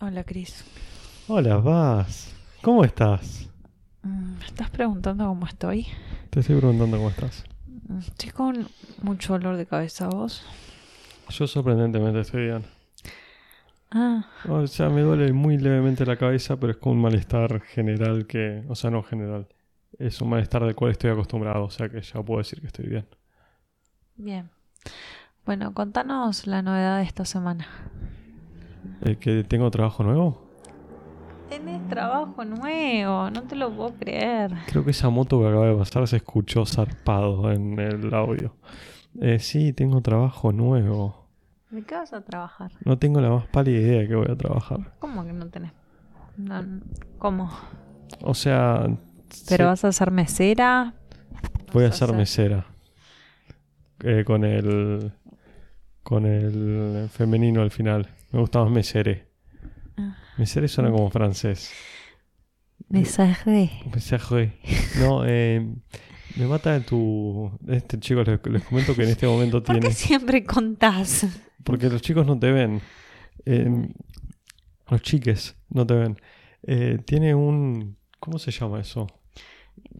Hola, Cris. Hola, Vas. ¿Cómo estás? Mm, ¿Me estás preguntando cómo estoy? Te estoy preguntando cómo estás. Mm, Estoy con mucho dolor de cabeza, ¿vos? Yo sorprendentemente estoy bien. Ah, O sea, me duele muy levemente la cabeza, pero es como un malestar general que... O sea, no general. Es un malestar del cual estoy acostumbrado, o sea que ya puedo decir que estoy bien. bien. Bueno, contanos la novedad de esta semana. Eh, ¿Que tengo trabajo nuevo? Tenés trabajo nuevo, no te lo puedo creer. Creo que esa moto que acaba de pasar se escuchó zarpado en el audio. Eh, sí, tengo trabajo nuevo. ¿De qué vas a trabajar? No tengo la más pálida idea de que voy a trabajar. ¿Cómo que no tenés? No, ¿Cómo? O sea... ¿Pero vas a ser mesera? Voy a ser- mesera. Eh, con el. Con el femenino al final. Me gusta más mesere. Ah. Suena como francés. Mesajé. Mesere. No, eh, me mata tu. Este chico, les, les comento que en este momento ¿Por tiene. qué siempre contás? Porque los chicos no te ven. Eh, los chiques no te ven. Eh, tiene un. ¿Cómo se llama eso?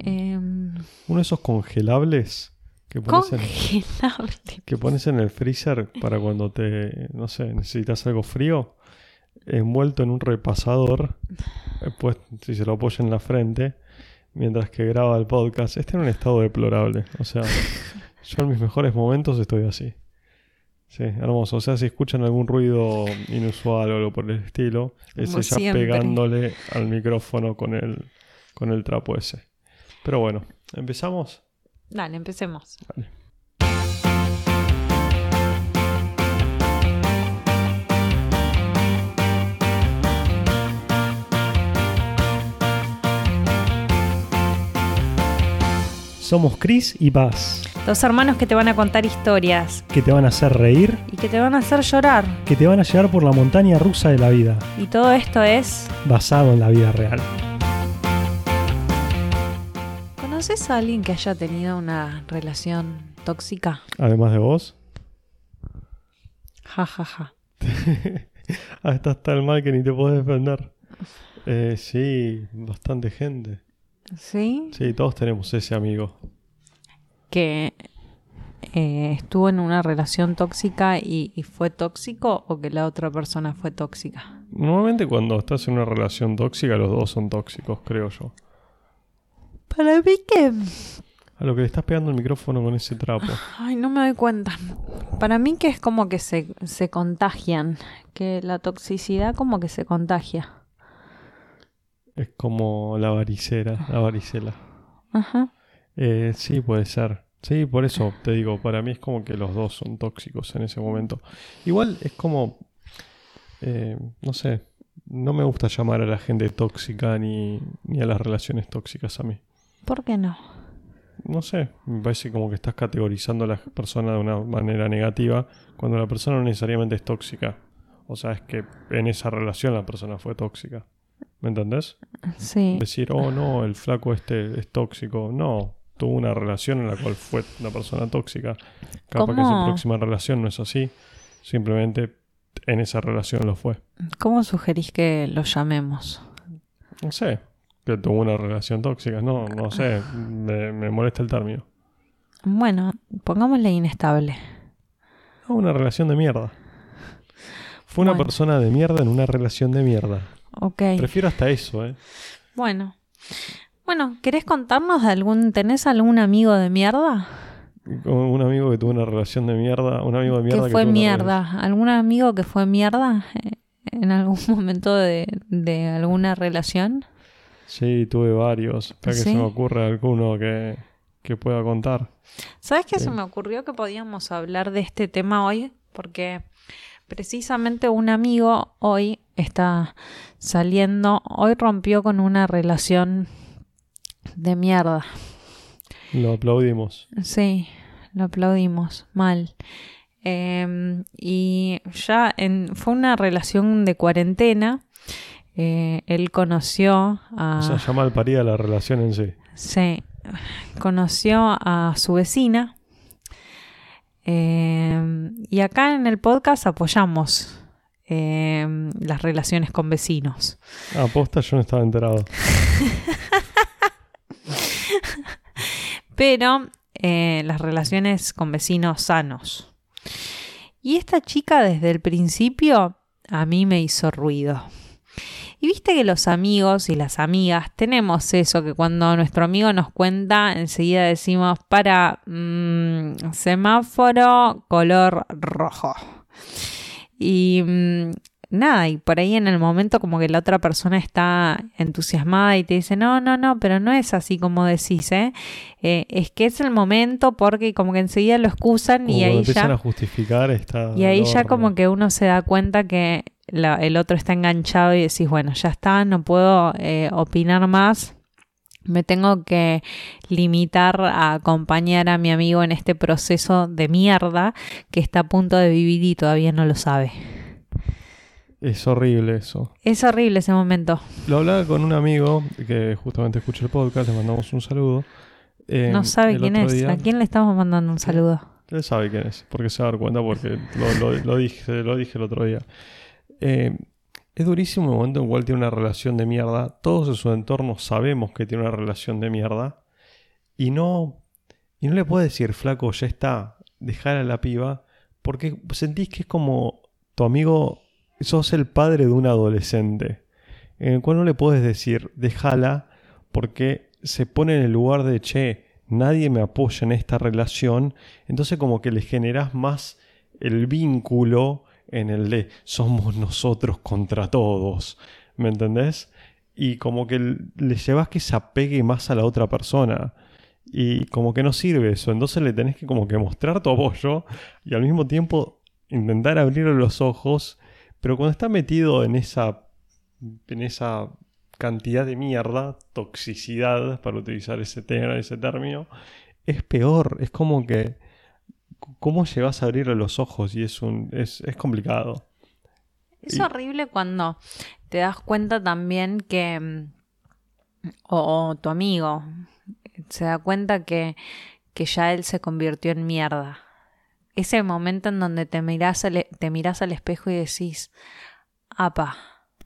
Em, Uno de esos congelables que pones en. congelable. que pones en el freezer para cuando te, no sé, necesitas algo frío, envuelto en un repasador, eh, pues si se lo apoya en la frente, mientras que graba el podcast, está en un estado deplorable. O sea, yo en mis mejores momentos estoy así. Sí, hermoso. O sea, si escuchan algún ruido inusual o algo por el estilo, es Como ella siempre. pegándole al micrófono con el, con el trapo ese. Pero bueno, ¿empezamos? Dale, empecemos. Vale. Somos Chris y Paz, Dos hermanos que te van a contar historias que te van a hacer reír, y que te van a hacer llorar. que te van a llevar por la montaña rusa de la vida, Y todo esto es... basado en la vida real. ¿Conoces a alguien que haya tenido una relación tóxica? Además de vos. Ja, ja, ja. ah, estás tan mal que ni te puedes defender. Eh, sí, bastante gente. ¿Sí? Sí, todos tenemos ese amigo. Que eh, estuvo en una relación tóxica y, y fue tóxico o que la otra persona fue tóxica. Normalmente cuando estás en una relación tóxica, los dos son tóxicos, creo yo. Para mí que... A lo que le estás pegando el micrófono con ese trapo. Ay, no me doy cuenta. Para mí que es como que se, se contagian. Que la toxicidad como que se contagia. Es como la varicera, la varicela. Ajá. Eh, sí, puede ser. Sí, por eso te digo, para mí es como que los dos son tóxicos en ese momento. Igual es como, eh, no sé, no me gusta llamar a la gente tóxica ni, ni a las relaciones tóxicas a mí. ¿Por qué no? No sé, me parece como que estás categorizando a la persona de una manera negativa cuando la persona no necesariamente es tóxica. O sea, es que en esa relación la persona fue tóxica. ¿Me entendés? Sí. decir, oh no, el flaco este es tóxico. No, tuvo una relación en la cual fue una persona tóxica. Capaz que su ¿Cómo? próxima relación no es así. Simplemente en esa relación lo fue. ¿Cómo sugerís que lo llamemos? No sé, que tuvo una relación tóxica. No, no sé, me, me molesta el término. Bueno, pongámosle inestable. No, una relación de mierda. Fue una Bueno. persona de mierda en una relación de mierda. Ok. Prefiero hasta eso, ¿eh? Bueno. Bueno, ¿querés contarnos de algún... ¿Tenés algún amigo de mierda? Un amigo que tuvo una relación de mierda, un amigo de mierda que fue mierda. ¿Algún amigo que fue mierda eh, en algún momento de, de alguna relación? Sí, tuve varios. Espera que ¿Sí? se me ocurre alguno que, que pueda contar. ¿Sabes qué se me ocurrió que podíamos hablar de este tema hoy? Porque precisamente un amigo hoy está saliendo, hoy rompió con una relación de mierda. Lo aplaudimos. Sí, lo aplaudimos, mal. Eh, y ya en, fue una relación de cuarentena. Eh, él conoció a... O sea, ya mal la relación en sí. Sí, conoció a su vecina. Eh, y acá en el podcast apoyamos eh, las relaciones con vecinos. Ah, posta, yo no estaba enterado. Pero eh, las relaciones con vecinos sanos. Y esta chica desde el principio a mí me hizo ruido. Y viste que los amigos y las amigas tenemos eso, que cuando nuestro amigo nos cuenta, enseguida decimos para mm, semáforo color rojo. Y mm, nada, y por ahí en el momento como que la otra persona está entusiasmada y te dice, no, no, no, pero no es así como decís, ¿eh? Eh, es que es el momento porque como que enseguida lo excusan Como y ahí empiezan ya... a justificar está. Y ahí ya como que uno se da cuenta que la- el otro está enganchado y decís, bueno, ya está, no puedo eh, opinar más. Me tengo que limitar a acompañar a mi amigo en este proceso de mierda que está a punto de vivir y todavía no lo sabe. Es horrible eso. Es horrible ese momento. Lo hablaba con un amigo que justamente escucha el podcast, le mandamos un saludo. Eh, no sabe quién es. día- ¿A quién le estamos mandando un saludo? Él sabe quién es, porque se va a dar cuenta porque lo, lo- lo dije, lo dije el otro día. Eh, es durísimo el momento en cual tiene una relación de mierda. Todos en su entorno sabemos que tiene una relación de mierda. Y no, y no le puedes decir, flaco, ya está, dejar la piba. Porque sentís que es como tu amigo, sos el padre de un adolescente. En el cual no le puedes decir, déjala, porque se pone en el lugar de, che, nadie me apoya en esta relación. Entonces como que le generás más el vínculo en el de somos nosotros contra todos. ¿Me entendés? Y como que le llevas que se apegue más a la otra persona. Y como que no sirve eso. Entonces le tenés que como que mostrar tu apoyo y al mismo tiempo intentar abrirle los ojos. Pero cuando está metido en esa, en esa cantidad de mierda, toxicidad, para utilizar ese, ese término, es peor. Es como que ¿Cómo llegas a abrirle los ojos? Y es un. es, es complicado. Es Y- horrible cuando te das cuenta también que, mm, o, o tu amigo se da cuenta que, que ya él se convirtió en mierda. Ese momento en donde te mirás al, e- te mirás al espejo y decís, apa,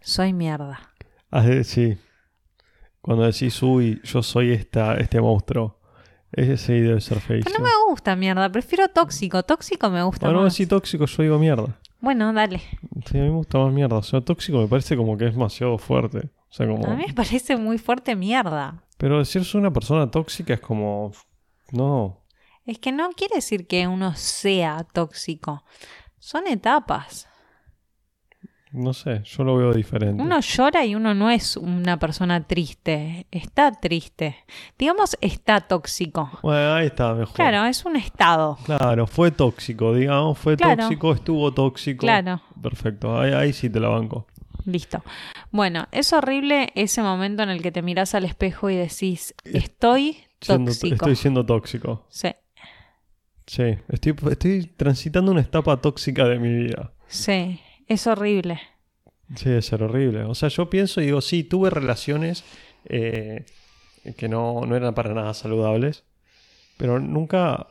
soy mierda. Ah, eh, sí. Cuando decís, uy, yo soy esta, este monstruo. Ese debe ser feísimo. Pero no me gusta mierda, prefiero tóxico. Tóxico me gusta Cuando más. decís tóxico, yo digo mierda. Bueno, dale. Sí, a mí me gusta más mierda. O sea, tóxico me parece como que es demasiado fuerte. O sea, como. A mí me parece muy fuerte mierda. Pero decir soy una persona tóxica es como. No. Es que no quiere decir que uno sea tóxico. Son etapas. No sé, yo lo veo diferente. Uno llora y uno no es una persona triste. Está triste. Digamos, está tóxico. Bueno, ahí está mejor. Claro, es un estado. Claro, fue tóxico, digamos, fue Claro. tóxico, estuvo tóxico. Claro. Perfecto, ahí, ahí sí te la banco. Listo. Bueno, es horrible ese momento en el que te miras al espejo y decís, estoy Siendo- tóxico. estoy siendo tóxico. Sí, Sí, estoy, estoy transitando una etapa tóxica de mi vida. sí, es horrible. Sí, debe ser horrible. O sea, yo pienso y digo, sí, tuve relaciones eh, que no, no eran para nada saludables, pero nunca,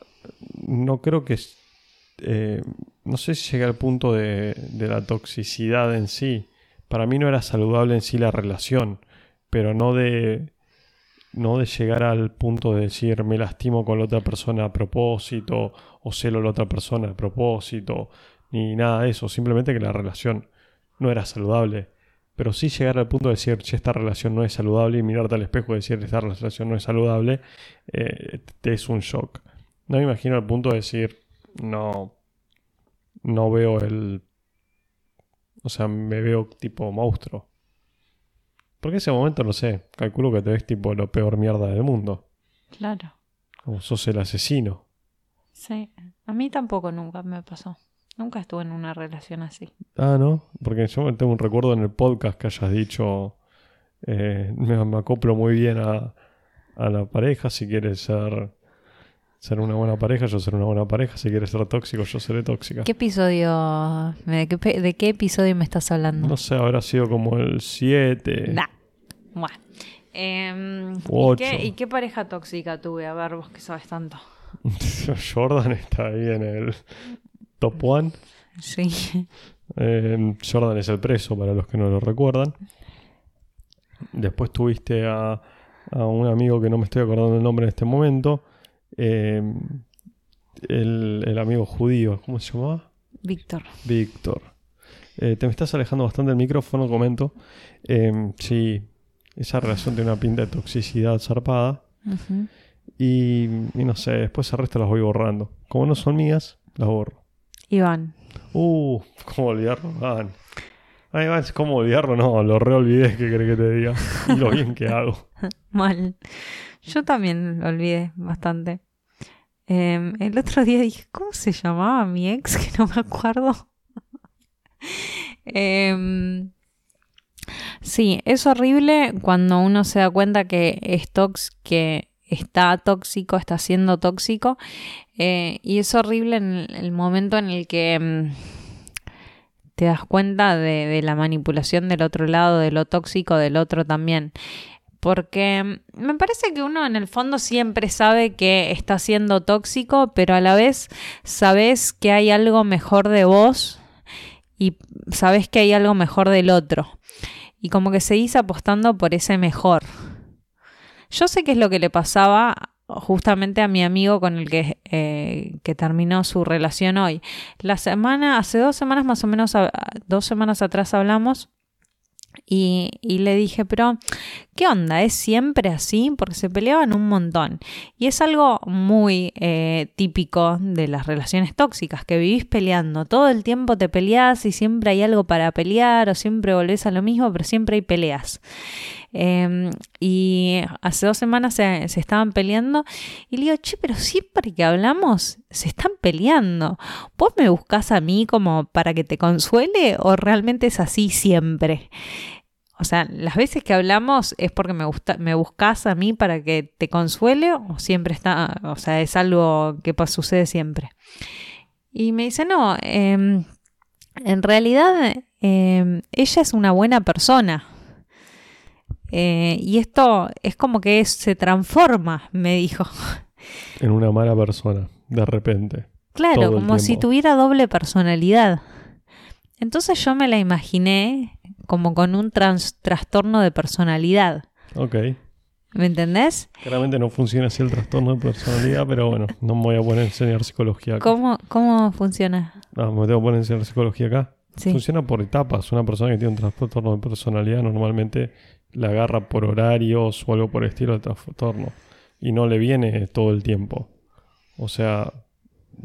no creo que, eh, no sé si llegué al punto de, de la toxicidad en sí. Para mí no era saludable en sí la relación, pero no de, no de llegar al punto de decir me lastimo con la otra persona a propósito o celo a la otra persona a propósito, ni nada de eso. Simplemente que la relación no era saludable. Pero sí llegar al punto de decir, che, esta relación no es saludable y mirarte al espejo y decir, esta relación no es saludable, eh, te es un shock. No me imagino al punto de decir, no, no veo el... O sea, me veo tipo monstruo. Porque ese momento, no sé, calculo que te ves tipo lo peor mierda del mundo. Claro. Como sos el asesino. Sí. A mí tampoco nunca me pasó. Nunca estuve en una relación así. Ah, ¿no? Porque yo tengo un recuerdo en el podcast que hayas dicho, eh, me, me acoplo muy bien a, a la pareja, si quieres ser, ser una buena pareja, yo seré una buena pareja, si quieres ser tóxico, yo seré tóxica. ¿Qué episodio? ¿De qué, pe- de qué episodio me estás hablando? No sé, habrá sido como el 7. Nah. Bueno. Em, ¿y, qué, y qué pareja tóxica tuve? A ver, vos que sabes tanto. Jordan está ahí en el top one. Sí. Eh, Jordan es el preso, para los que no lo recuerdan. Después tuviste a, a un amigo que no me estoy acordando el nombre en este momento. Eh, el, el amigo judío, ¿cómo se llamaba? Víctor. Víctor. Eh, te me estás alejando bastante del micrófono, comento. Eh, sí, esa relación tiene una pinta de toxicidad zarpada. Y, y no sé, después el resto las voy borrando. Como no son mías, las borro. Iván. Uh, ¿cómo olvidarlo, Iván? Ay, Iván, ¿cómo olvidarlo? No, lo reolvidé, ¿qué querés que te diga? Y lo bien que hago. Mal. Yo también lo olvidé bastante. Eh, el otro día dije, ¿cómo se llamaba mi ex? Que no me acuerdo. Em, sí, es horrible cuando uno se da cuenta que tox, que está tóxico, está siendo tóxico. eh, y es horrible en el, momento en el que mm, te das cuenta de, de la manipulación del otro lado, de lo tóxico del otro también. Porque mm, me parece que uno en el fondo siempre sabe que está siendo tóxico, pero a la vez sabes que hay algo mejor de vos y sabes que hay algo mejor del otro. Y como que seguís apostando por ese mejor. Yo sé qué es lo que le pasaba justamente a mi amigo con el que, eh, que terminó su relación hoy. La semana, hace dos semanas más o menos, dos semanas atrás hablamos y, y le dije, pero ¿qué onda? ¿Es siempre así? Porque se peleaban un montón. Y es algo muy eh, típico de las relaciones tóxicas, que vivís peleando. Todo el tiempo te peleas y siempre hay algo para pelear o siempre volvés a lo mismo, pero siempre hay peleas. Eh, y hace dos semanas se, estaban peleando y le digo, che, pero siempre que hablamos se están peleando. ¿Vos me buscás a mí como para que te consuele o realmente es así siempre? O sea, las veces que hablamos es porque me, gusta, me buscas a mí para que te consuele o siempre está, o sea, es algo que pues, sucede siempre. Y me dice, no, eh, en realidad eh, ella es una buena persona. Eh, y esto es como que se transforma, me dijo. En una mala persona, de repente. Claro, como si tuviera doble personalidad. Entonces yo me la imaginé como con un trans- trastorno de personalidad. Ok. ¿Me entendés? Claramente no funciona así el trastorno de personalidad, pero bueno, no me voy a poner a enseñar psicología acá. ¿Cómo, cómo funciona? No, me tengo que poner a enseñar psicología acá. Sí. Funciona por etapas. Una persona que tiene un trastorno de personalidad normalmente la agarra por horarios o algo por el estilo de trastorno. Y no le viene todo el tiempo. O sea,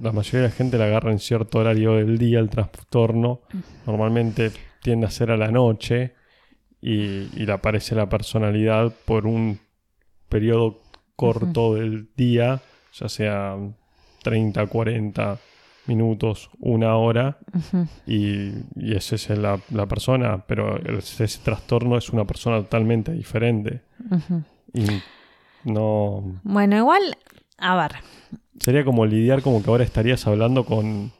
la mayoría de la gente la agarra en cierto horario del día el trastorno. Normalmente tiende a ser a la noche y, y le aparece la personalidad por un periodo corto del día, ya sea 30, 40 minutos, una hora, y, y esa es la, la persona, pero ese trastorno es una persona totalmente diferente. Y no. Bueno, igual, a ver, Sería como lidiar como que ahora estarías hablando con,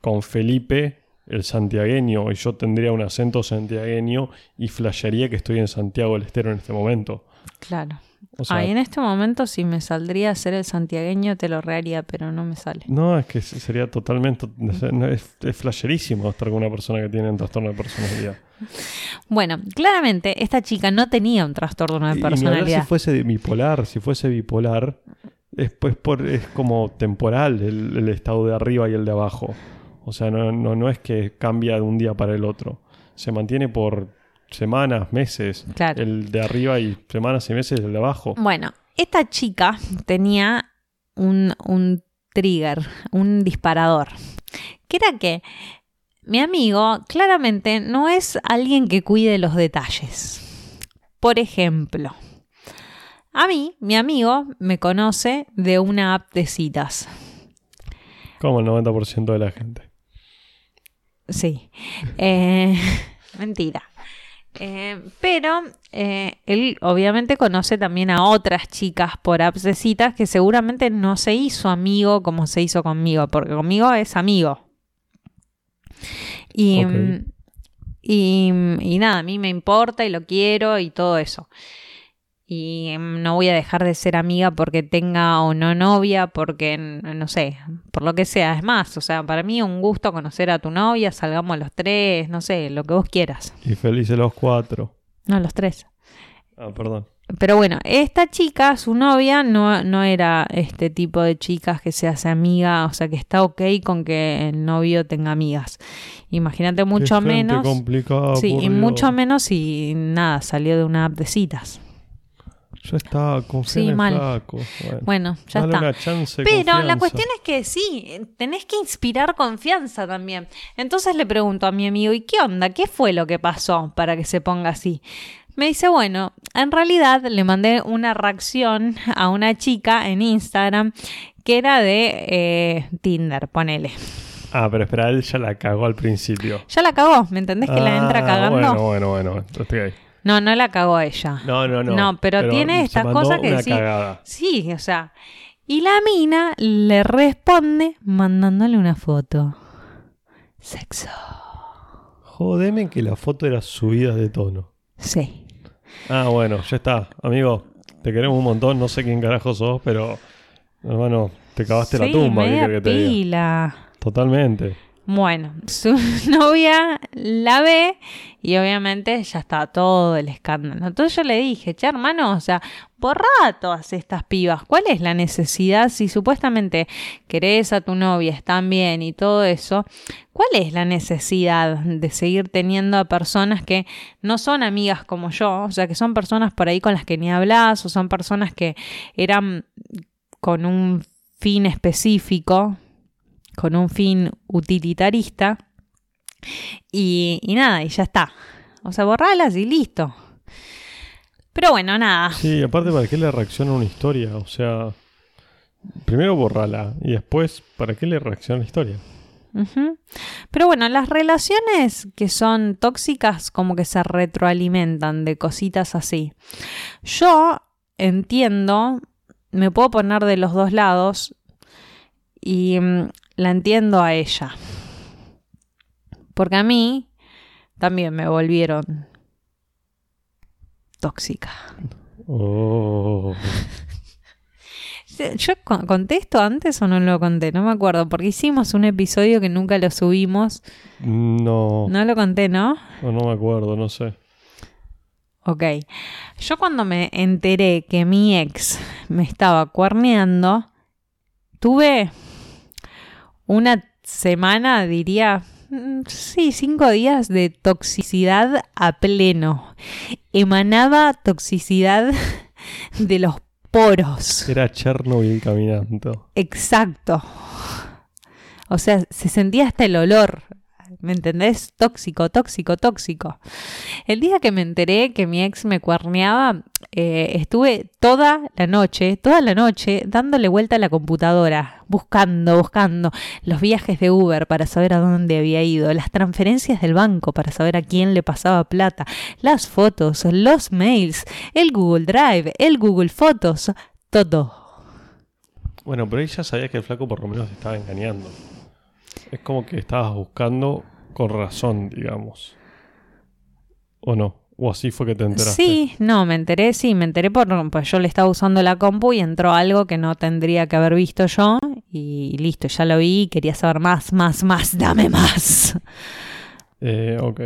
con Felipe, el santiagueño, y yo tendría un acento santiagueño y flashearía que estoy en Santiago del Estero en este momento. claro. O sea, Ah, y en este momento si me saldría a ser el santiagueño te lo rearía, pero no me sale. no, es que sería totalmente. Es, es flasherísimo estar con una persona que tiene un trastorno de personalidad. Bueno, claramente esta chica no tenía un trastorno de Y- y personalidad. si fuese bipolar, si fuese bipolar, es, pues, por, es como temporal el, el estado de arriba y el de abajo. O sea, no, no, no es que cambia de un día para el otro. Se mantiene por semanas, meses. Claro. El de arriba y semanas y meses el de abajo. Bueno, esta chica tenía un, un trigger, un disparador, que era que mi amigo claramente no es alguien que cuide los detalles. Por ejemplo, a mí, mi amigo me conoce de una app de citas. Como el 90% de la gente. Sí. Eh, mentira. Eh, pero eh, él obviamente conoce también a otras chicas por citas que seguramente no se hizo amigo como se hizo conmigo, porque conmigo es amigo. Y, y, y nada, a mí me importa y lo quiero y todo eso. Y mm, no voy a dejar de ser amiga porque tenga o no novia, porque no sé, por lo que sea. Es más, o sea, para mí un gusto conocer a tu novia, salgamos los tres, no sé, lo que vos quieras. Y felices los cuatro. No, los tres. Ah, perdón. Pero bueno, esta chica, su novia, no, no era este tipo de chicas que se hace amiga, o sea, que está ok con que el novio tenga amigas. Imagínate mucho menos. Sí, y mucho menos si nada, salió de una app de citas. Yo estaba confiando Sí, en mal. flaco. Bueno, Bueno, ya dale está. una chance. Pero la cuestión es que sí, tenés que inspirar confianza también. Entonces le pregunto a mi amigo, ¿y qué onda? ¿Qué fue lo que pasó para que se ponga así? Me dice, bueno, en realidad le mandé una reacción a una chica en Instagram que era de eh, Tinder, ponele. Ah, pero espera, él ya la cagó al principio. Ya la cagó, ¿me entendés que la entra Ah, cagando? Bueno, bueno, bueno. Estoy ahí. No, no la cagó ella. No, no, no. No, pero tiene estas cosas que sí. cagada. Sí, o sea. Y la mina le responde mandándole una foto. Sexo. Jodeme que la foto era subida de tono. Sí. Ah, bueno, ya está. Amigo, te queremos un montón. No sé quién carajo sos, pero... Hermano, te cavaste la tumba. ¿qué media que te diga? pila. Totalmente. Bueno, su novia la ve y obviamente ya está todo el escándalo. Entonces yo le dije, che hermano, o sea, borra todas estas pibas. ¿Cuál es la necesidad? Si supuestamente querés a tu novia, están bien y todo eso, ¿cuál es la necesidad de seguir teniendo a personas que no son amigas como yo? O sea, que son personas por ahí con las que ni hablas o son personas que eran con un fin específico, con un fin utilitarista. Y, y nada, y ya está. O sea, borralas y listo. Pero bueno, nada. Sí, aparte, ¿para qué le reacciona una historia? O sea, primero borrala y después, ¿para qué le reacciona la historia? Pero bueno, las relaciones que son tóxicas como que se retroalimentan de cositas así. Yo entiendo, me puedo poner de los dos lados y mm, la entiendo a ella. Porque a mí también me volvieron tóxica. Oh. ¿Yo con- conté esto antes o no lo conté? No me acuerdo, porque hicimos un episodio que nunca lo subimos. No, No lo conté, ¿no? no, no me acuerdo, no sé. Ok. Yo cuando me enteré que mi ex me estaba cuerneando, tuve una semana, diría, mm, sí, cinco días de toxicidad a pleno. Emanaba toxicidad de los poros. Era Chernobyl caminando. Exacto. O sea, se sentía hasta el olor. ¿Me entendés? Tóxico, tóxico, tóxico. El día que me enteré que mi ex me cuerneaba, eh, estuve toda la noche, toda la noche, dándole vuelta a la computadora, buscando, buscando los viajes de Uber para saber a dónde había ido, las transferencias del banco para saber a quién le pasaba plata, las fotos, los mails, el Google Drive, el Google Fotos, todo. Bueno, pero ella sabía que el flaco por lo menos estaba engañando. Es como que estabas buscando con razón, digamos. ¿O no? ¿O así fue que te enteraste? Sí, no, me enteré, sí, me enteré por, pues yo le estaba usando la compu y entró algo que no tendría que haber visto yo y listo, ya lo vi, quería saber más, más, más, dame más. Eh, ok.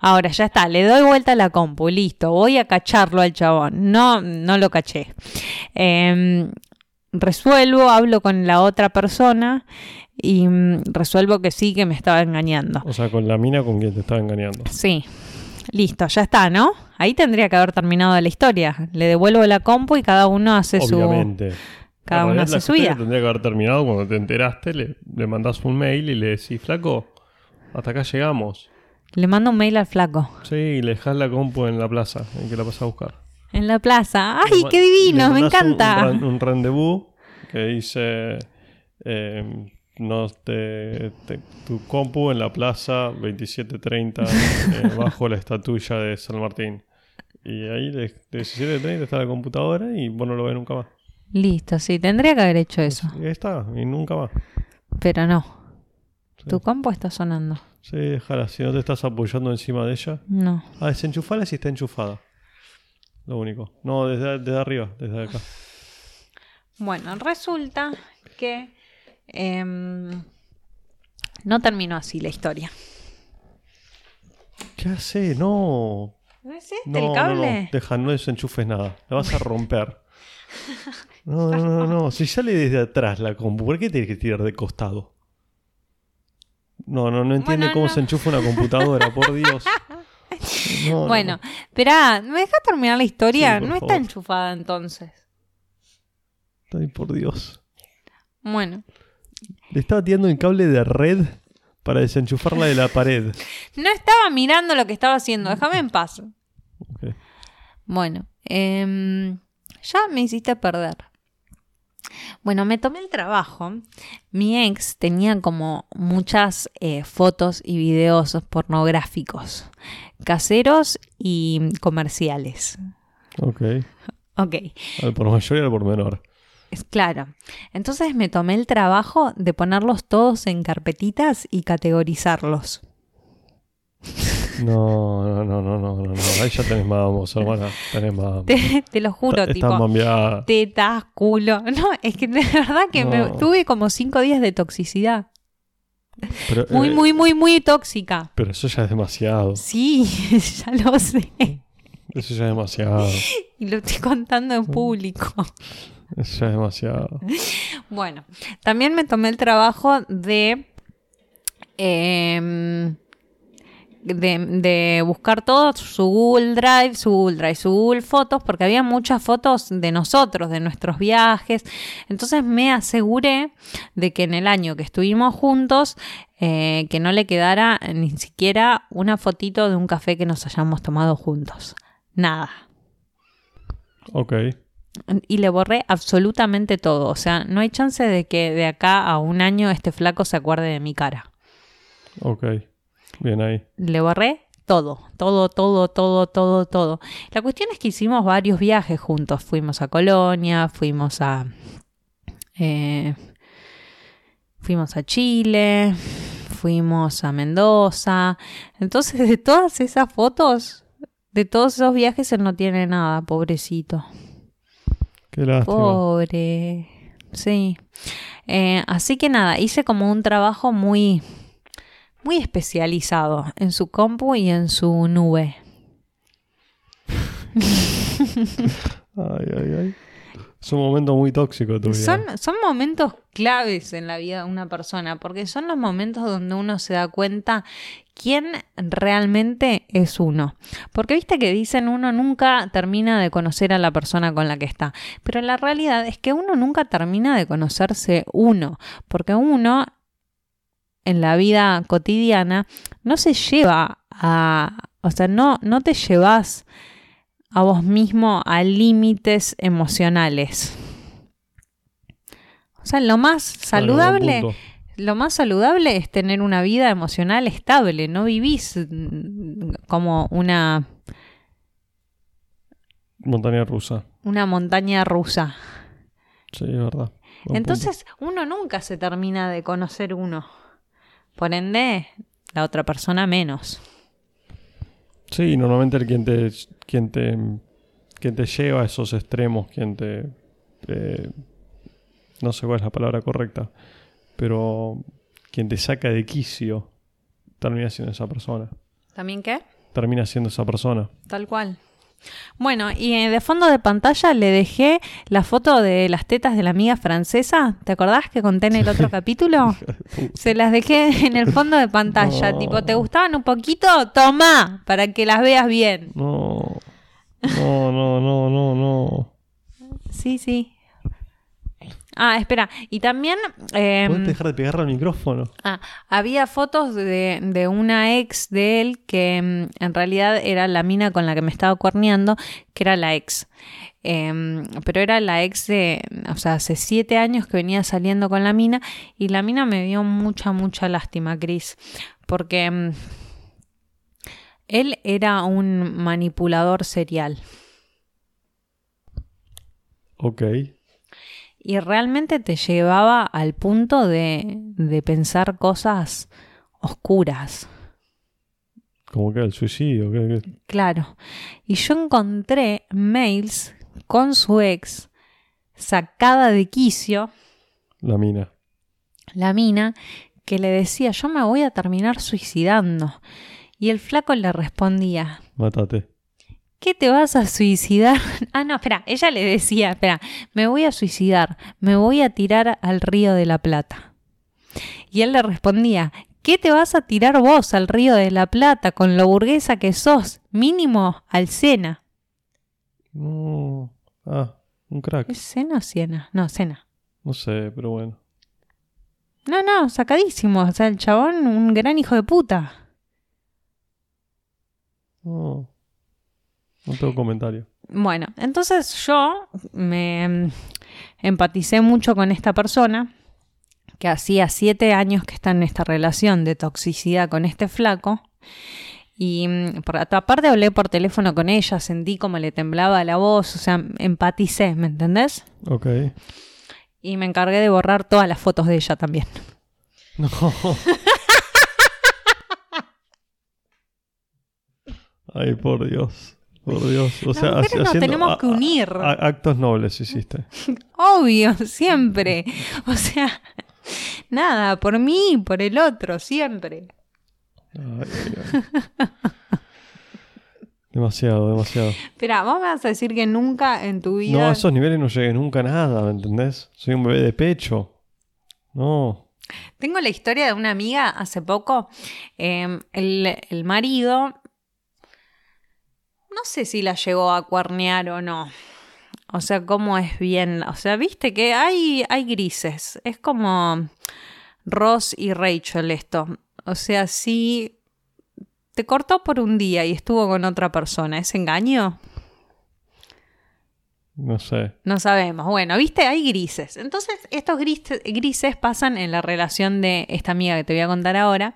Ahora ya está, le doy vuelta a la compu, listo, voy a cacharlo al chabón. No, no lo caché. Em, resuelvo, hablo con la otra persona y mm, resuelvo que sí, que me estaba engañando. O sea, con la mina con quien te estaba engañando. Sí, listo, ya está, ¿no? Ahí tendría que haber terminado la historia. Le devuelvo la compu y cada uno hace su... Obviamente. Cada uno hace su vida. Tendría que haber terminado cuando te enteraste, le, le mandás un mail y le decís, flaco, hasta acá llegamos. Le mando un mail al flaco. Sí, y le dejás la compu en la plaza, en que la pasás a buscar. En la plaza. ¡Ay, qué le divino! Me un- encanta. Un, un rendezvous que dice eh, no te, te- tu compu en la plaza 2730 eh, bajo la estatuilla de San Martín. Y ahí de, de 1730 está la computadora y vos no lo ves nunca más. Listo, sí, tendría que haber hecho eso. Y ahí está, y nunca más. Pero no. Sí. Tu compu está sonando. Sí, déjala, si no te estás apoyando encima de ella. No. Ah, desenchufala si está enchufada. lo único. No, desde, desde arriba, desde acá. Bueno, resulta que em, no terminó así la historia. ¿Qué hace? No. ¿No es este No, el no, cable? no. Deja, no desenchufes nada. La vas a romper. No, no, no, no. Si sale desde atrás la compu, ¿por qué tienes que tirar de costado? No, no, no entiende Bueno, cómo no. se enchufa una computadora, por Dios. No, no, Bueno, espera, ¿me dejas terminar la historia? Sí, no está enchufada entonces. no. Ay, por Dios. Bueno, Le estaba tirando el cable de red para desenchufarla de la pared. no estaba mirando lo que estaba haciendo, déjame en paz. Bueno, em, ya me hiciste perder. Bueno, me tomé el trabajo. Mi ex tenía como muchas eh, fotos y videos pornográficos, caseros y comerciales. Ok. Ok, Al por mayor y al por menor. Es claro. Entonces me tomé el trabajo de ponerlos todos en carpetitas y categorizarlos. No, no, no, no, no, no. Ahí ya tenés más, hermana. Tenés más. Te, te lo juro, Está- tipo. Mambiada. tetas, culo. No, es que de verdad que me tuve como cinco días de toxicidad. Pero, Muy, eh, muy, muy, muy tóxica. Pero eso ya es demasiado. Sí, ya lo sé. Eso ya es demasiado. Y lo estoy contando en público. Eso es demasiado. Bueno, también me tomé el trabajo de. de, de buscar todo su Google Drive, su Google Drive, su Google Fotos, porque había muchas fotos de nosotros, de nuestros viajes. Entonces me aseguré de que en el año que estuvimos juntos, eh, que no le quedara ni siquiera una fotito de un café que nos hayamos tomado juntos. Nada. Ok. Y le borré absolutamente todo. O sea, no hay chance de que de acá a un año este flaco se acuerde de mi cara. Ok. Bien ahí. Le borré todo, todo, todo, todo, todo, todo. La cuestión es que hicimos varios viajes juntos. Fuimos a Colonia, fuimos a... eh, fuimos a Chile, fuimos a Mendoza. Entonces, de todas esas fotos, de todos esos viajes, él no tiene nada, pobrecito. Qué lástima. Pobre. Sí. Eh, así que nada, hice como un trabajo muy, muy especializado en su compu y en su nube. Ay, ay, ay. Es un momento muy tóxico tu vida. Son, son momentos claves en la vida de una persona, porque son los momentos donde uno se da cuenta quién realmente es uno. Porque viste que dicen uno nunca termina de conocer a la persona con la que está, pero la realidad es que uno nunca termina de conocerse uno, porque uno en la vida cotidiana no se lleva a, o sea, no, no te llevas a vos mismo a límites emocionales. O sea, lo más saludable. Lo más saludable es tener una vida emocional estable, no vivís mm, como una, Montaña rusa. una montaña rusa. Sí, es verdad. Buen Entonces, uno nunca se termina de conocer uno. Por ende, la otra persona menos. Sí, normalmente el quien te, quien te, quien te lleva a esos extremos, quien te... eh, no sé cuál es la palabra correcta, pero quien te saca de quicio termina siendo esa persona. ¿También qué? Termina siendo esa persona. Tal cual. Bueno, y eh, de fondo de pantalla le dejé la foto de las tetas de la amiga francesa. ¿Te acordás que conté en el otro capítulo? Se las dejé en el fondo de pantalla. No. Tipo, ¿te gustaban un poquito? Toma, para que las veas bien. No. No, no, no, no, no. Sí, sí. Ah, espera. Y también... em, ¿Puedes dejar de pegarle al micrófono? Ah, había fotos de, de una ex de él que mm, en realidad era la mina con la que me estaba cuerneando, que era la ex. Em, pero era la ex de, o sea, hace siete años que venía saliendo con la mina y la mina me dio mucha, mucha lástima, Chris, porque mm, él era un manipulador serial Ok. Y realmente te llevaba al punto de, de pensar cosas oscuras. Como que el suicidio. ¿qué- qué? Claro. Y yo encontré mails con su ex sacada de quicio, La mina. la mina, que le decía, yo me voy a terminar suicidando. Y el flaco le respondía, Mátate. ¿Qué te vas a suicidar? Ah, no, espera, ella le decía, espera, me voy a suicidar, me voy a tirar al río de la Plata. Y él le respondía, ¿qué te vas a tirar vos al río de la Plata con lo burguesa que sos? Mínimo al Sena. No. Ah, un crack. ¿Es Sena o Siena? No, Sena. No sé, pero bueno. No, no, sacadísimo. O sea, el chabón, un gran hijo de puta. No. No tengo comentario. Bueno, entonces yo me mm, empaticé mucho con esta persona que hacía siete años que está en esta relación de toxicidad con este flaco. Y mm, por aparte hablé por teléfono con ella, sentí como le temblaba la voz, o sea, empaticé, ¿me entendés? Ok. Y me encargué de borrar todas las fotos de ella también. No. Ay, por Dios. Por Dios. O Las sea, mujeres haci- nos haciendo tenemos a- que unir. a- actos nobles hiciste. Obvio, siempre. O sea, nada, por mí, por el otro, siempre. Ay, ay, ay. Demasiado, demasiado. Espera, vos me vas a decir que nunca en tu vida. No, a esos niveles no llegué nunca a nada, ¿me entendés? Soy un bebé de pecho. No. Tengo la historia de una amiga hace poco. eh, el, el marido. No sé si la llegó a cuernear o no. O sea, cómo es bien. O sea, viste que hay, hay grises. Es como Ross y Rachel esto. O sea, si te cortó por un día y estuvo con otra persona, ¿es engaño? No sé. No sabemos. Bueno, viste, hay grises. Entonces, estos grises, grises pasan en la relación de esta amiga que te voy a contar ahora.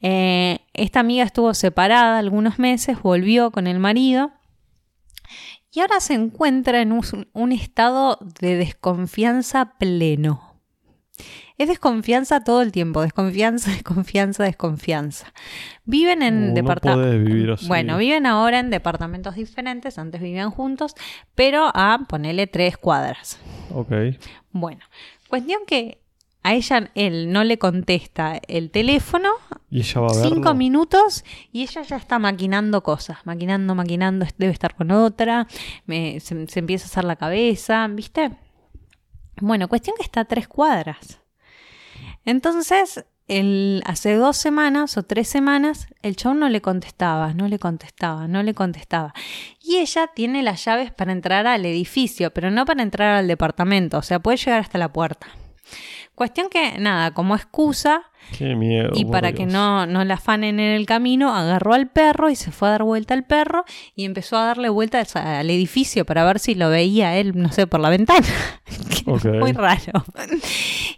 Eh, esta amiga estuvo separada algunos meses, volvió con el marido y ahora se encuentra en un, un estado de desconfianza pleno. Es desconfianza todo el tiempo, desconfianza, desconfianza, desconfianza. Viven en Uh, no departamentos. Bueno, viven ahora en departamentos diferentes, antes vivían juntos, pero a ponerle tres cuadras. Ok. Bueno, cuestión que a ella él no le contesta el teléfono Y ella va a verlo. cinco minutos y ella ya está maquinando cosas, maquinando, maquinando, debe estar con otra, me- se, se empieza a hacer la cabeza, ¿viste? Bueno, cuestión que está a tres cuadras. Entonces, hace dos semanas o tres semanas, el chabón no le contestaba, no le contestaba, no le contestaba. Y ella tiene las llaves para entrar al edificio, pero no para entrar al departamento, o sea, puede llegar hasta la puerta. Cuestión que, nada, como excusa, Qué miedo. y para Dios. que no, no la afanen en el camino, agarró al perro y se fue a dar vuelta al perro y empezó a darle vueltas al edificio para ver si lo veía él, no sé, por la ventana. Muy raro.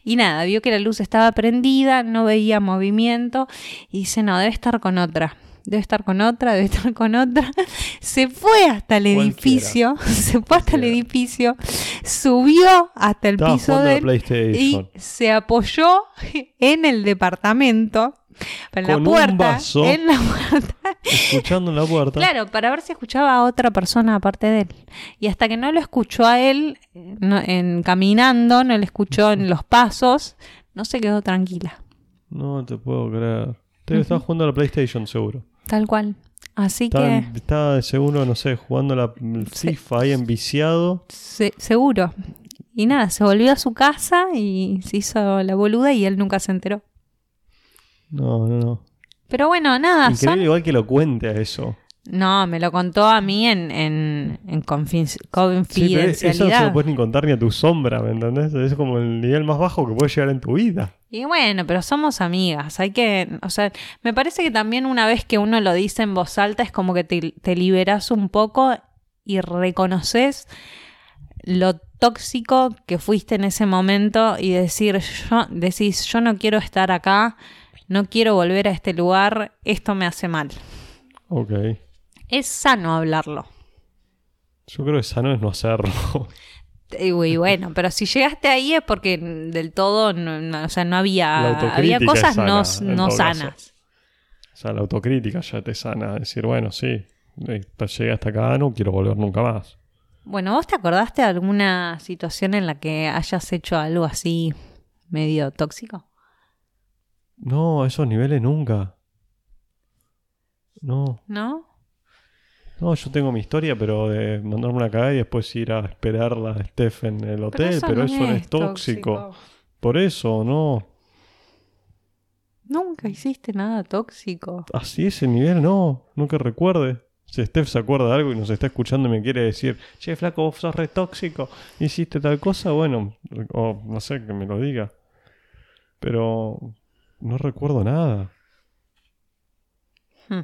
Y nada, vio que la luz estaba prendida, no veía movimiento y dice, no, debe estar con otra. Debe estar con otra, debe estar con otra. Se fue hasta el Cualquiera. edificio, se fue hasta el edificio, subió hasta el Estaba piso jugando a de la él PlayStation. y se apoyó en el departamento, en la Con un puerta, vaso. en la puerta, Escuchando en la puerta. claro, para ver si escuchaba a otra persona aparte de él. Y hasta que no lo escuchó a él no- en caminando, no le escuchó en los pasos, no se quedó tranquila, No te puedo creer. Te estaba jugando a la PlayStation, seguro. Tal cual. Así Estaba, que estaba de seguro, no sé, jugando la. FIFA ahí enviciado. se- seguro. Y nada, se volvió a su casa y se hizo la boluda y él nunca se enteró. No, no, no. Pero bueno, nada, Increíble son igual que lo cuente a eso. No, me lo contó a mí en, en, en confi- Sí, pero eso no se confidencialidad. lo puedes ni contar ni a tu sombra, ¿me entendés? Es como el nivel más bajo que puedes llegar en tu vida. Y bueno, pero somos amigas. Hay que, o sea, me parece que también una vez que uno lo dice en voz alta es como que te, te liberas un poco y reconoces lo tóxico que fuiste en ese momento y decir, yo, decís, yo no quiero estar acá, no quiero volver a este lugar, esto me hace mal. Ok. Es sano hablarlo. Yo creo que sano es no hacerlo. Y bueno, pero si llegaste ahí es porque del todo, no, no- o sea, no había, había cosas sana, no, no caso. sanas. O sea, la autocrítica ya te sana. Decir, bueno, sí, eh, llegué hasta acá, no quiero volver nunca más. Bueno, ¿vos te acordaste de alguna situación en la que hayas hecho algo así medio tóxico? No, a esos niveles nunca. No, ¿No? No, yo tengo mi historia, pero de mandarme una cagada y después ir a esperarla a Steph en el hotel, pero eso, no es tóxico. Por eso, no. Nunca hiciste nada tóxico. Así ese nivel, no, que recuerde. Si Steph se acuerda de algo y nos está escuchando y me quiere decir, che, flaco, vos sos re tóxico, hiciste tal cosa, bueno, o no sé, que me lo diga. Pero no recuerdo nada. Hmm.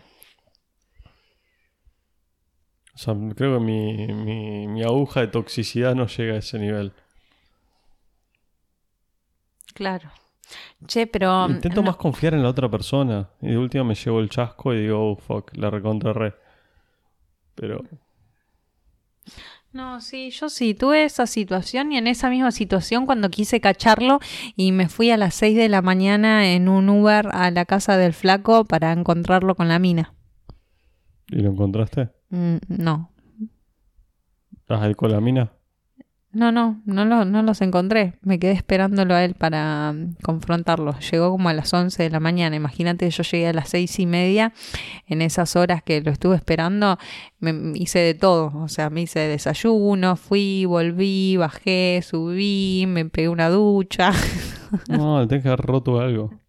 O sea, creo que mi, mi, mi aguja de toxicidad no llega a ese nivel. Claro. Che, pero... Intento no- más confiar en la otra persona. Y de última me llevo el chasco y digo, oh, fuck, la recontra re. Pero No, sí, yo sí, tuve esa situación y en esa misma situación cuando quise cacharlo y me fui a las 6 de la mañana en un Uber a la casa del flaco para encontrarlo con la mina. ¿Y lo encontraste? Mm, no, ¿Estás ahí con la mina? no, no, no, lo- no los encontré. Me quedé esperándolo a él para mm, confrontarlo. Llegó como a las 11 de la mañana. Imagínate, yo llegué a las seis y media. En esas horas que lo estuve esperando, me hice de todo. O sea, me hice desayuno, fui, volví, bajé, subí, me pegué una ducha. No, que haber roto algo.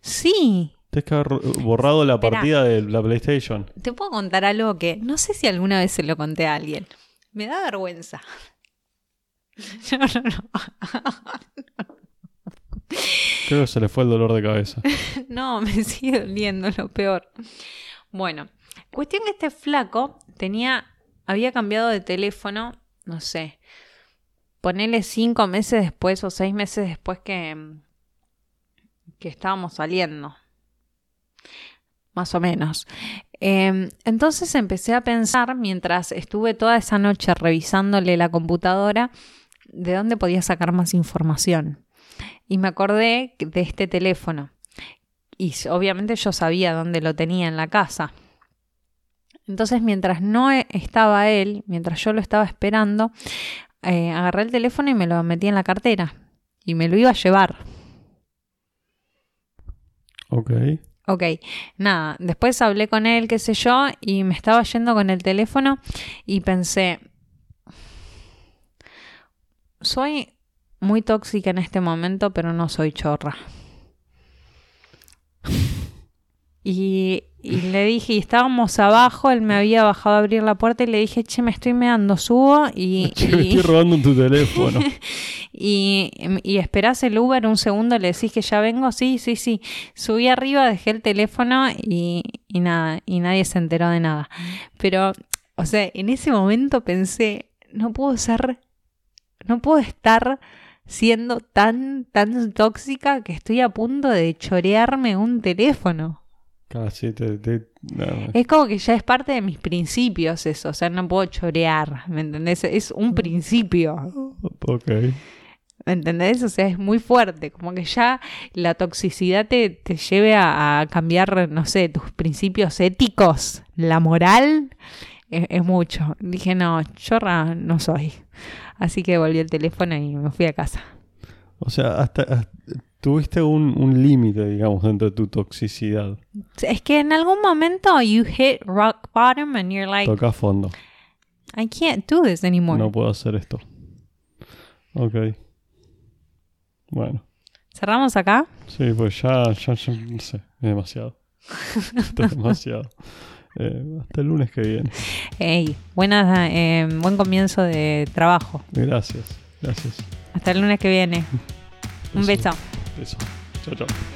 Sí, Tienes que haber borrado la Espera. partida de la PlayStation. te puedo contar algo que no sé si alguna vez se lo conté a alguien. Me da vergüenza. No, no, no. Creo que se le fue el dolor de cabeza. No, me sigue doliendo lo peor. Bueno, cuestión que este flaco tenía, había cambiado de teléfono, no sé, ponele cinco meses después o seis meses después que, que estábamos saliendo. Más o menos. Eh, entonces empecé a pensar, mientras estuve toda esa noche revisándole la computadora, de dónde podía sacar más información. Y me acordé de este teléfono. Y obviamente yo sabía dónde lo tenía en la casa. Entonces, mientras no e- estaba él, mientras yo lo estaba esperando, eh, agarré el teléfono y me lo metí en la cartera. Y me lo iba a llevar. Ok. Ok, nada, después hablé con él, qué sé yo, y me estaba yendo con el teléfono y pensé, soy muy tóxica en este momento, pero no soy chorra. Y, y le dije, y estábamos abajo, él me había bajado a abrir la puerta y le dije, che, me estoy meando, subo y... Che, me estoy robando tu teléfono. y, y esperás el Uber un segundo, le decís que ya vengo, sí, sí, sí. Subí arriba, dejé el teléfono y, y nada, y nadie se enteró de nada. Pero, o sea, en ese momento pensé, no puedo ser, no puedo estar siendo tan, tan tóxica que estoy a punto de chorearme un teléfono. Casi te. te- no, no. Es como que ya es parte de mis principios eso, o sea, no puedo chorear, ¿me entendés? Es un principio. Ok. ¿Me entendés? O sea, es muy fuerte, como que ya la toxicidad te, te lleve a, a cambiar, no sé, tus principios éticos, la moral, es, es mucho. Dije, no, chorra no soy. Así que volví el teléfono y me fui a casa. O sea, hasta, hasta- tuviste un, un límite, digamos, dentro de tu toxicidad. Es que en algún momento you hit rock bottom and you're like, Toca a fondo. I can't do this anymore. No puedo hacer esto. Ok. Bueno. Cerramos acá. Sí, pues ya, ya, ya no sé, es demasiado. Esto es demasiado. Eh, hasta el lunes que viene. Hey, buena, eh, buen comienzo de trabajo. Gracias, gracias. Hasta el lunes que viene. Un beso. 没错这这。